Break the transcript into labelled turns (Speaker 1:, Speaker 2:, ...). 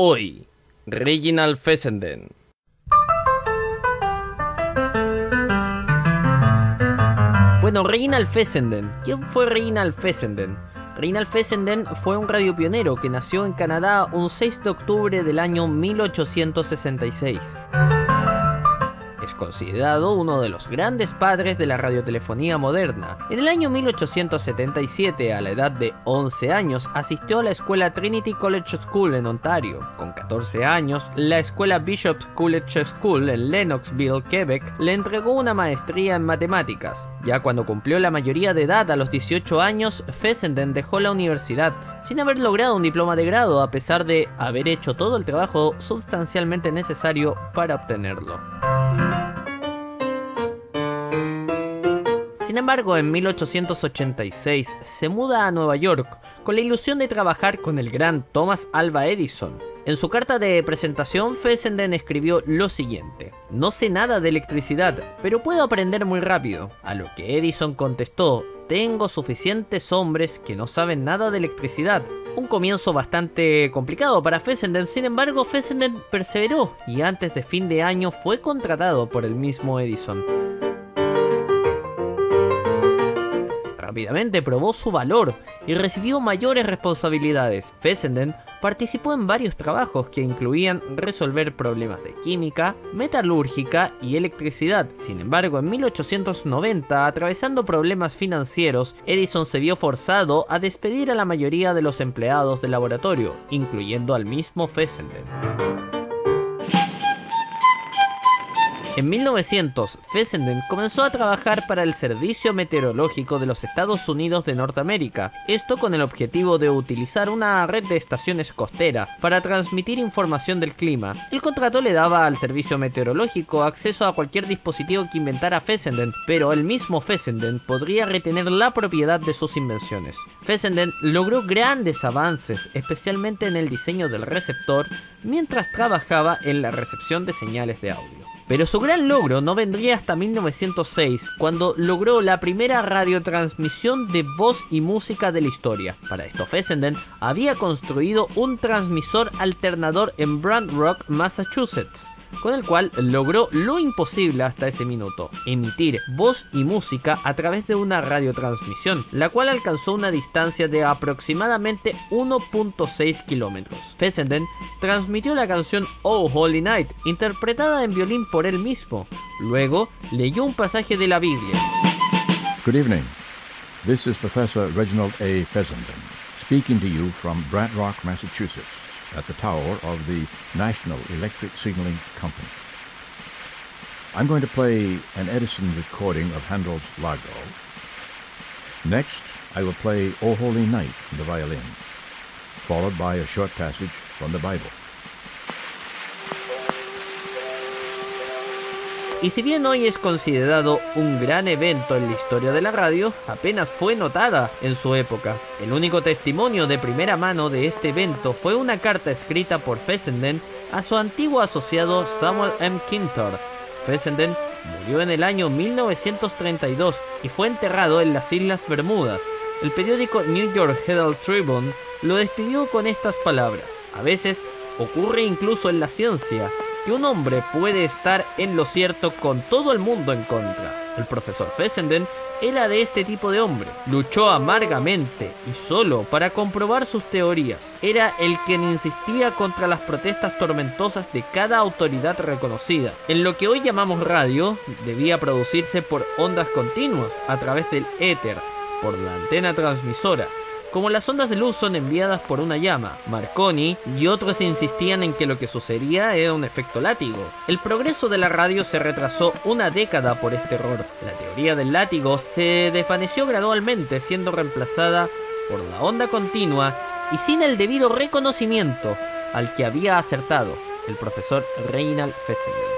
Speaker 1: Hoy, Reginald Fessenden. Bueno, Reginald Fessenden. ¿Quién fue Reginald Fessenden? Reginald Fessenden fue un radiopionero que nació en Canadá un 6 de octubre del año 1866 considerado uno de los grandes padres de la radiotelefonía moderna. En el año 1877, a la edad de 11 años, asistió a la escuela Trinity College School en Ontario. Con 14 años, la escuela Bishop's College School en Lennoxville, Quebec, le entregó una maestría en matemáticas. Ya cuando cumplió la mayoría de edad a los 18 años, Fessenden dejó la universidad sin haber logrado un diploma de grado a pesar de haber hecho todo el trabajo sustancialmente necesario para obtenerlo. Sin embargo, en 1886 se muda a Nueva York con la ilusión de trabajar con el gran Thomas Alva Edison. En su carta de presentación, Fessenden escribió lo siguiente: No sé nada de electricidad, pero puedo aprender muy rápido. A lo que Edison contestó: Tengo suficientes hombres que no saben nada de electricidad. Un comienzo bastante complicado para Fessenden, sin embargo, Fessenden perseveró y antes de fin de año fue contratado por el mismo Edison. Probó su valor y recibió mayores responsabilidades. Fessenden participó en varios trabajos que incluían resolver problemas de química, metalúrgica y electricidad. Sin embargo, en 1890, atravesando problemas financieros, Edison se vio forzado a despedir a la mayoría de los empleados del laboratorio, incluyendo al mismo Fessenden. En 1900, Fessenden comenzó a trabajar para el Servicio Meteorológico de los Estados Unidos de Norteamérica, esto con el objetivo de utilizar una red de estaciones costeras para transmitir información del clima. El contrato le daba al Servicio Meteorológico acceso a cualquier dispositivo que inventara Fessenden, pero el mismo Fessenden podría retener la propiedad de sus invenciones. Fessenden logró grandes avances, especialmente en el diseño del receptor, mientras trabajaba en la recepción de señales de audio. Pero su gran logro no vendría hasta 1906, cuando logró la primera radiotransmisión de voz y música de la historia. Para esto, Fessenden había construido un transmisor alternador en Brand Rock, Massachusetts con el cual logró lo imposible hasta ese minuto, emitir voz y música a través de una radiotransmisión, la cual alcanzó una distancia de aproximadamente 1.6 kilómetros. Fessenden transmitió la canción Oh Holy Night, interpretada en violín por él mismo. Luego leyó un pasaje de la Biblia.
Speaker 2: Good evening. This is Professor Reginald A. Fessenden, speaking to you from Brant Rock, Massachusetts. At the tower of the National Electric Signaling Company. I'm going to play an Edison recording of Handel's Largo. Next, I will play O Holy Night on the violin, followed by a short passage from the Bible.
Speaker 1: Y si bien hoy es considerado un gran evento en la historia de la radio, apenas fue notada en su época. El único testimonio de primera mano de este evento fue una carta escrita por Fessenden a su antiguo asociado Samuel M. Kintor. Fessenden murió en el año 1932 y fue enterrado en las Islas Bermudas. El periódico New York Herald Tribune lo despidió con estas palabras. A veces ocurre incluso en la ciencia un hombre puede estar en lo cierto con todo el mundo en contra. El profesor Fessenden era de este tipo de hombre. Luchó amargamente y solo para comprobar sus teorías. Era el quien insistía contra las protestas tormentosas de cada autoridad reconocida. En lo que hoy llamamos radio, debía producirse por ondas continuas a través del éter, por la antena transmisora, como las ondas de luz son enviadas por una llama. Marconi y otros insistían en que lo que sucedía era un efecto látigo. El progreso de la radio se retrasó una década por este error. La teoría del látigo se desvaneció gradualmente, siendo reemplazada por la onda continua y sin el debido reconocimiento al que había acertado el profesor Reinald Fessenden.